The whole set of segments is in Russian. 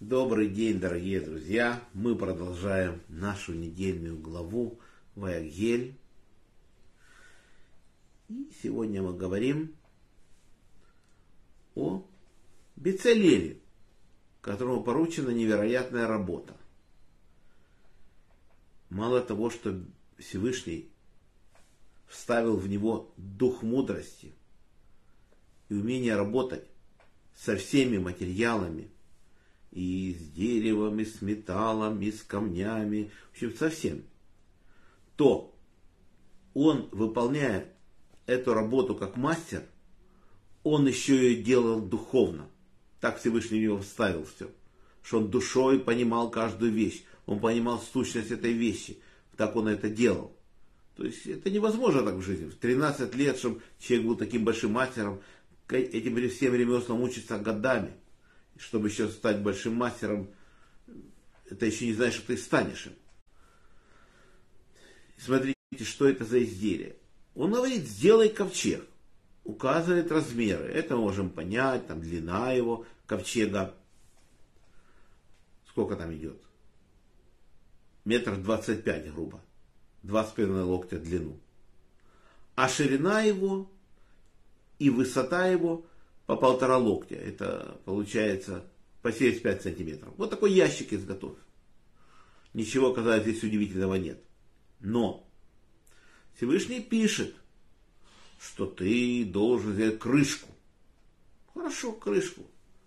Добрый день, дорогие друзья! Мы продолжаем нашу недельную главу Ваягель. И сегодня мы говорим о Бецалеле, которому поручена невероятная работа. Мало того, что Всевышний вставил в него дух мудрости и умение работать со всеми материалами, и с деревом, и с металлом, и с камнями, в общем, со всем, то он, выполняя эту работу как мастер, он еще ее делал духовно. Так Всевышний его вставил все. Что он душой понимал каждую вещь. Он понимал сущность этой вещи. Так он это делал. То есть это невозможно так в жизни. В 13 лет, чтобы человек был таким большим мастером, этим всем ремеслам учится годами. Чтобы еще стать большим мастером, это еще не значит, что ты станешь им. Смотрите, что это за изделие. Он говорит, сделай ковчег. Указывает размеры. Это мы можем понять, там длина его ковчега. Сколько там идет? Метр двадцать пять, грубо. Два с половиной локтя длину. А ширина его и высота его по полтора локтя. Это получается по 75 сантиметров. Вот такой ящик изготовь. Ничего, казалось, здесь удивительного нет. Но Всевышний пишет, что ты должен взять крышку. Хорошо, крышку.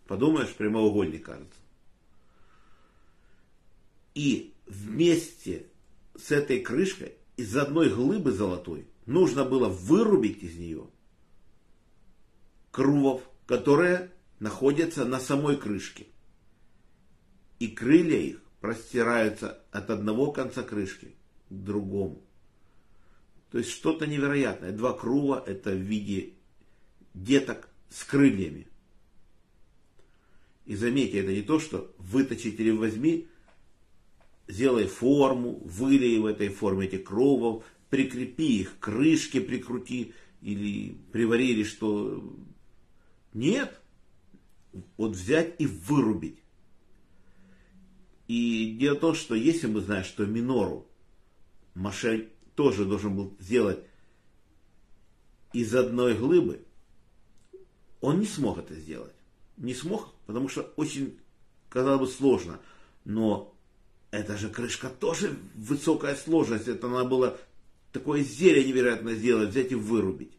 Подумаешь, прямоугольник кажется. И вместе с этой крышкой из одной глыбы золотой нужно было вырубить из нее крувов, которые находятся на самой крышке. И крылья их простираются от одного конца крышки к другому. То есть что-то невероятное. Два крува это в виде деток с крыльями. И заметьте, это не то, что выточить или возьми, сделай форму, вылей в этой форме эти кровов, прикрепи их, крышки прикрути или приварили, что нет. Вот взять и вырубить. И дело в том, что если мы знаем, что минору Маше тоже должен был сделать из одной глыбы, он не смог это сделать. Не смог, потому что очень, казалось бы, сложно. Но эта же крышка тоже высокая сложность. Это надо было такое зелье невероятно сделать, взять и вырубить.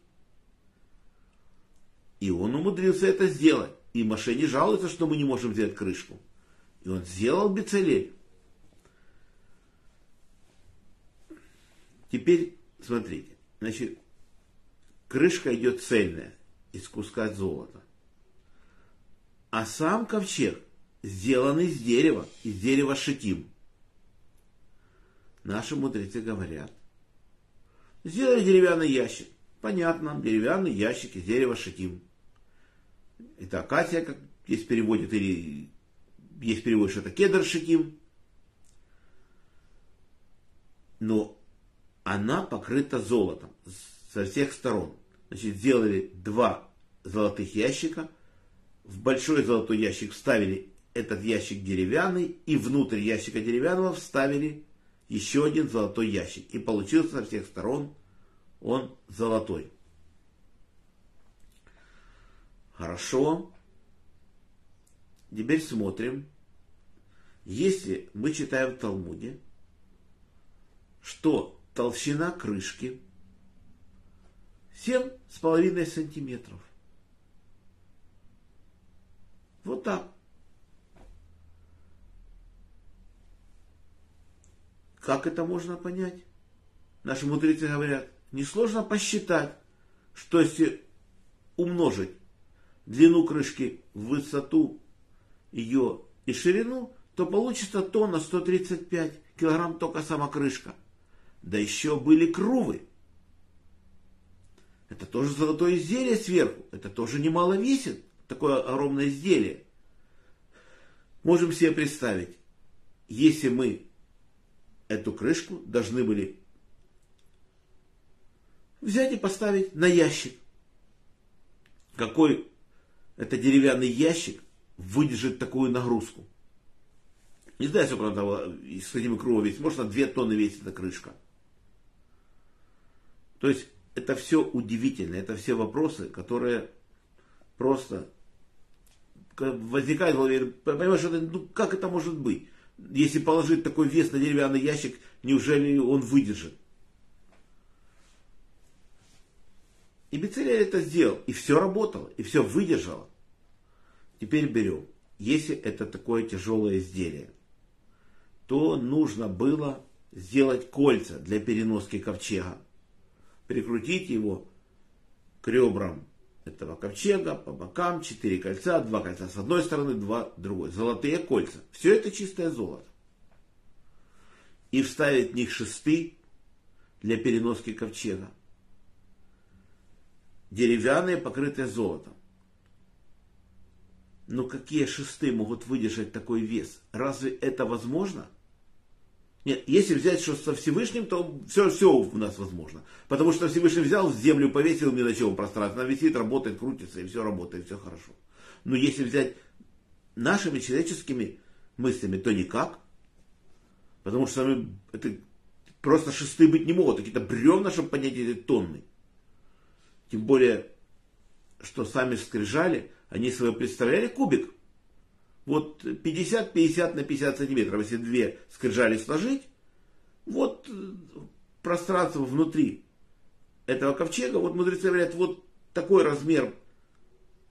И он умудрился это сделать. И Маше не жалуется, что мы не можем взять крышку. И он сделал бицелель. Теперь смотрите. Значит, крышка идет цельная из куска золота. А сам ковчег сделан из дерева, из дерева шитим. Наши мудрецы говорят, сделали деревянный ящик. Понятно, деревянный ящик из дерева шитим это акация, как есть переводит, или есть перевод, что это кедр шитим. Но она покрыта золотом со всех сторон. Значит, сделали два золотых ящика. В большой золотой ящик вставили этот ящик деревянный, и внутрь ящика деревянного вставили еще один золотой ящик. И получился со всех сторон он золотой. Хорошо. Теперь смотрим. Если мы читаем в Талмуде, что толщина крышки 7,5 сантиметров. Вот так. Как это можно понять? Наши мудрецы говорят, несложно посчитать, что если умножить длину крышки, высоту ее и ширину, то получится тонна 135 килограмм только сама крышка. Да еще были крувы. Это тоже золотое изделие сверху. Это тоже немало весит. Такое огромное изделие. Можем себе представить, если мы эту крышку должны были взять и поставить на ящик. Какой это деревянный ящик выдержит такую нагрузку. Не знаю, сколько она того, с этими кругом весит. Может, на 2 тонны весит эта крышка. То есть, это все удивительно. Это все вопросы, которые просто возникает в голове. Понимаешь, это, ну, как это может быть? Если положить такой вес на деревянный ящик, неужели он выдержит? И Бецелель это сделал. И все работало. И все выдержало. Теперь берем. Если это такое тяжелое изделие, то нужно было сделать кольца для переноски ковчега. Прикрутить его к ребрам этого ковчега, по бокам, четыре кольца, два кольца с одной стороны, два другой. Золотые кольца. Все это чистое золото. И вставить в них шесты для переноски ковчега. Деревянные, покрытые золотом. Но какие шесты могут выдержать такой вес? Разве это возможно? Нет, если взять что со Всевышним, то все, все у нас возможно. Потому что Всевышний взял, землю повесил в мелочевом пространстве, она висит, работает, крутится, и все работает, все хорошо. Но если взять нашими человеческими мыслями, то никак. Потому что это просто шесты быть не могут, какие-то бревна, чтобы поднять эти тонны. Тем более, что сами скрижали, они себе представляли кубик вот 50-50 на 50 сантиметров, если две скрижали сложить, вот э, пространство внутри этого ковчега, вот мудрецы говорят, вот такой размер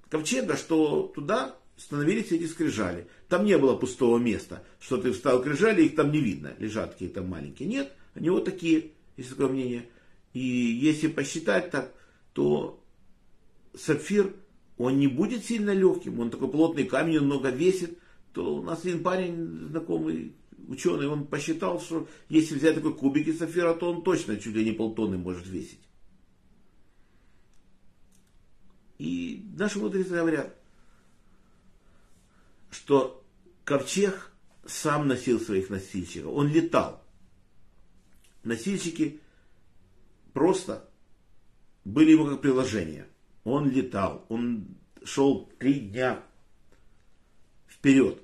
ковчега, что туда становились эти скрижали. Там не было пустого места, что ты встал крижали, их там не видно, лежат какие-то маленькие. Нет, они вот такие, есть такое мнение. И если посчитать так, то сапфир он не будет сильно легким, он такой плотный камень, он много весит, то у нас один парень, знакомый ученый, он посчитал, что если взять такой кубик из сапфира, то он точно чуть ли не полтонны может весить. И наши мудрецы говорят, что ковчег сам носил своих носильщиков, он летал. Носильщики просто были ему как приложение. Он летал, он шел три дня вперед.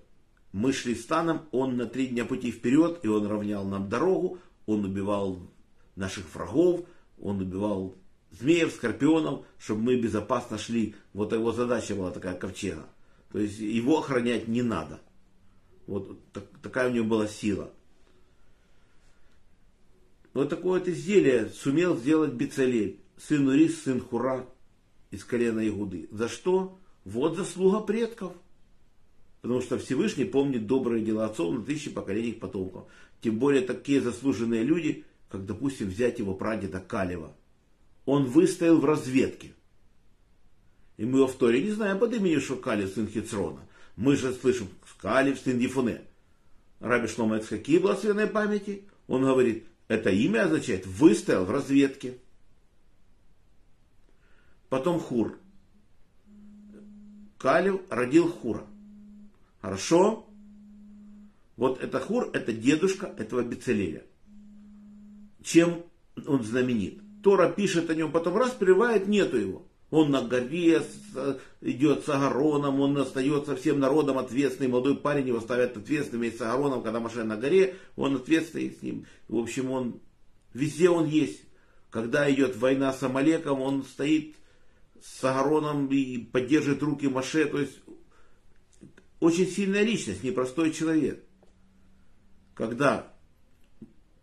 Мы шли станом, он на три дня пути вперед, и он равнял нам дорогу, он убивал наших врагов, он убивал змеев, скорпионов, чтобы мы безопасно шли. Вот его задача была такая ковчега. То есть его охранять не надо. Вот так, такая у него была сила. Вот такое вот изделие сумел сделать Бецалель, сын Урис, сын Хура, из колена Игуды. За что? Вот заслуга предков. Потому что Всевышний помнит добрые дела отцов на тысячи поколений потомков. Тем более такие заслуженные люди, как, допустим, взять его прадеда Калева. Он выстоял в разведке. И мы в Торе не знаем под именем, что Калев сын Хицрона. Мы же слышим Калев сын Ефуне. Раби Шлома какие благословенной памяти? Он говорит, это имя означает выстоял в разведке. Потом Хур. Калев родил Хура. Хорошо? Вот это Хур, это дедушка этого Бецелеля. Чем он знаменит? Тора пишет о нем, потом раз прерывает, нету его. Он на горе идет с Агароном, он остается всем народом ответственный. Молодой парень его ставят ответственным вместе с Агароном, когда машина на горе, он ответственный с ним. В общем, он везде он есть. Когда идет война с Амалеком, он стоит с Агароном и поддерживает руки Маше. То есть очень сильная личность, непростой человек. Когда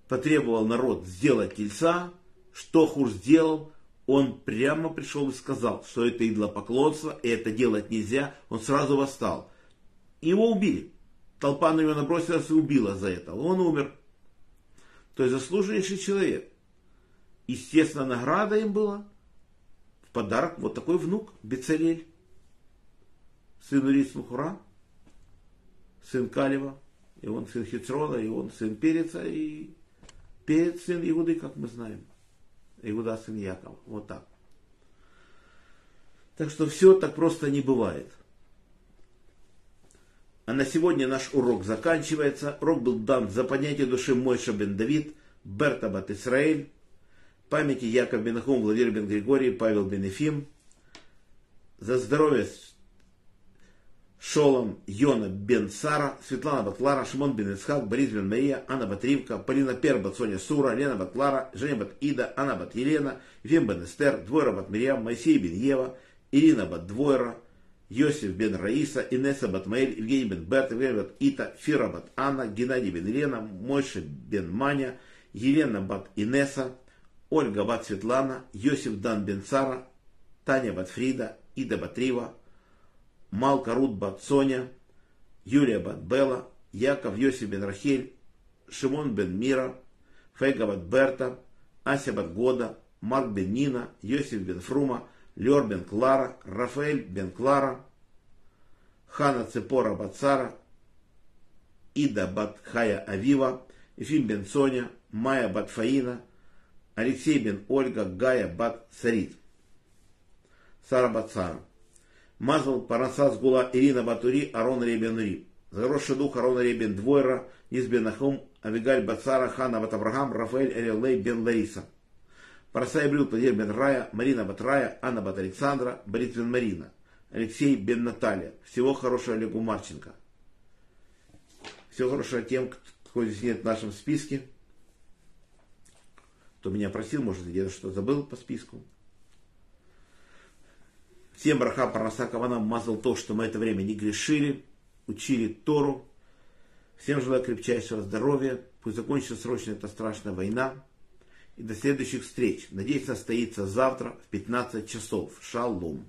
потребовал народ сделать тельца, что Хур сделал, он прямо пришел и сказал, что это идлопоклонство, и это делать нельзя. Он сразу восстал. Его убили. Толпа на него набросилась и убила за это. Он умер. То есть заслуженнейший человек. Естественно, награда им была подарок вот такой внук, Бецалель, сын Урис Мухура сын Калева, и он сын Хитрона, и он сын Переца, и Перец сын Иуды, как мы знаем. Иуда сын Якова. Вот так. Так что все так просто не бывает. А на сегодня наш урок заканчивается. Урок был дан за понятие души Мойша бен Давид, Берта бат Исраэль, памяти Яков бен Ахум, Владимир бен Григорий, Павел бен Ефим, за здоровье Шолом Йона бен Сара, Светлана Батлара, Шимон бен Исхак, Борис бен Мария, Анна Батривка, Полина Пербат, Соня Сура, Лена Батлара, Женя Бат Ида, Анна Бат Елена, Ефим бен Эстер, Двойра Бат Мирьям, Моисей бен Ева, Ирина Бат Двойра, Йосиф бен Раиса, Инесса бат Маэль, Евгений бен Берт, Евгений бат Ита, Фира бат Анна, Геннадий бен Елена, Мойша бен Маня, Елена бат Инесса, Ольга бат Светлана, Йосиф дан бен Сара, Таня бат Фрида, Ида бат Рива, Малка Рут бат Соня, Юлия бат Бела, Яков Йосиф бен Рахель, Шимон бен Мира, Фейга бат Берта, Ася бат Года, Марк бен Нина, Йосиф бен Фрума, Лер бен Клара, Рафаэль бен Клара, Хана Цепора бат Сара, Ида бат Хая Авива, Ефим бен Соня, Майя бат Фаина, Алексей бен Ольга, Гая бат Сарит. Сара бат Сара. Мазал Парасас Гула Ирина Батури Арон Ребен Ри. Заросший дух Арона Ребен Двойра, Из бен Ахум, Авигаль Бацара, Хана Бат Авраам, Рафаэль Элелей бен Лариса. Парасай Брюл Падир бен Рая, Марина Бат Рая, Анна Бат Александра, Борис Марина, Алексей бен Наталья. Всего хорошего Олегу Марченко. Всего хорошего тем, кто здесь нет в нашем списке. Кто меня просил, может, где-то что забыл по списку. Всем браха кавана мазал то, что мы это время не грешили, учили Тору. Всем желаю крепчайшего здоровья. Пусть закончится срочно эта страшная война. И до следующих встреч. Надеюсь, состоится завтра в 15 часов. Шалом.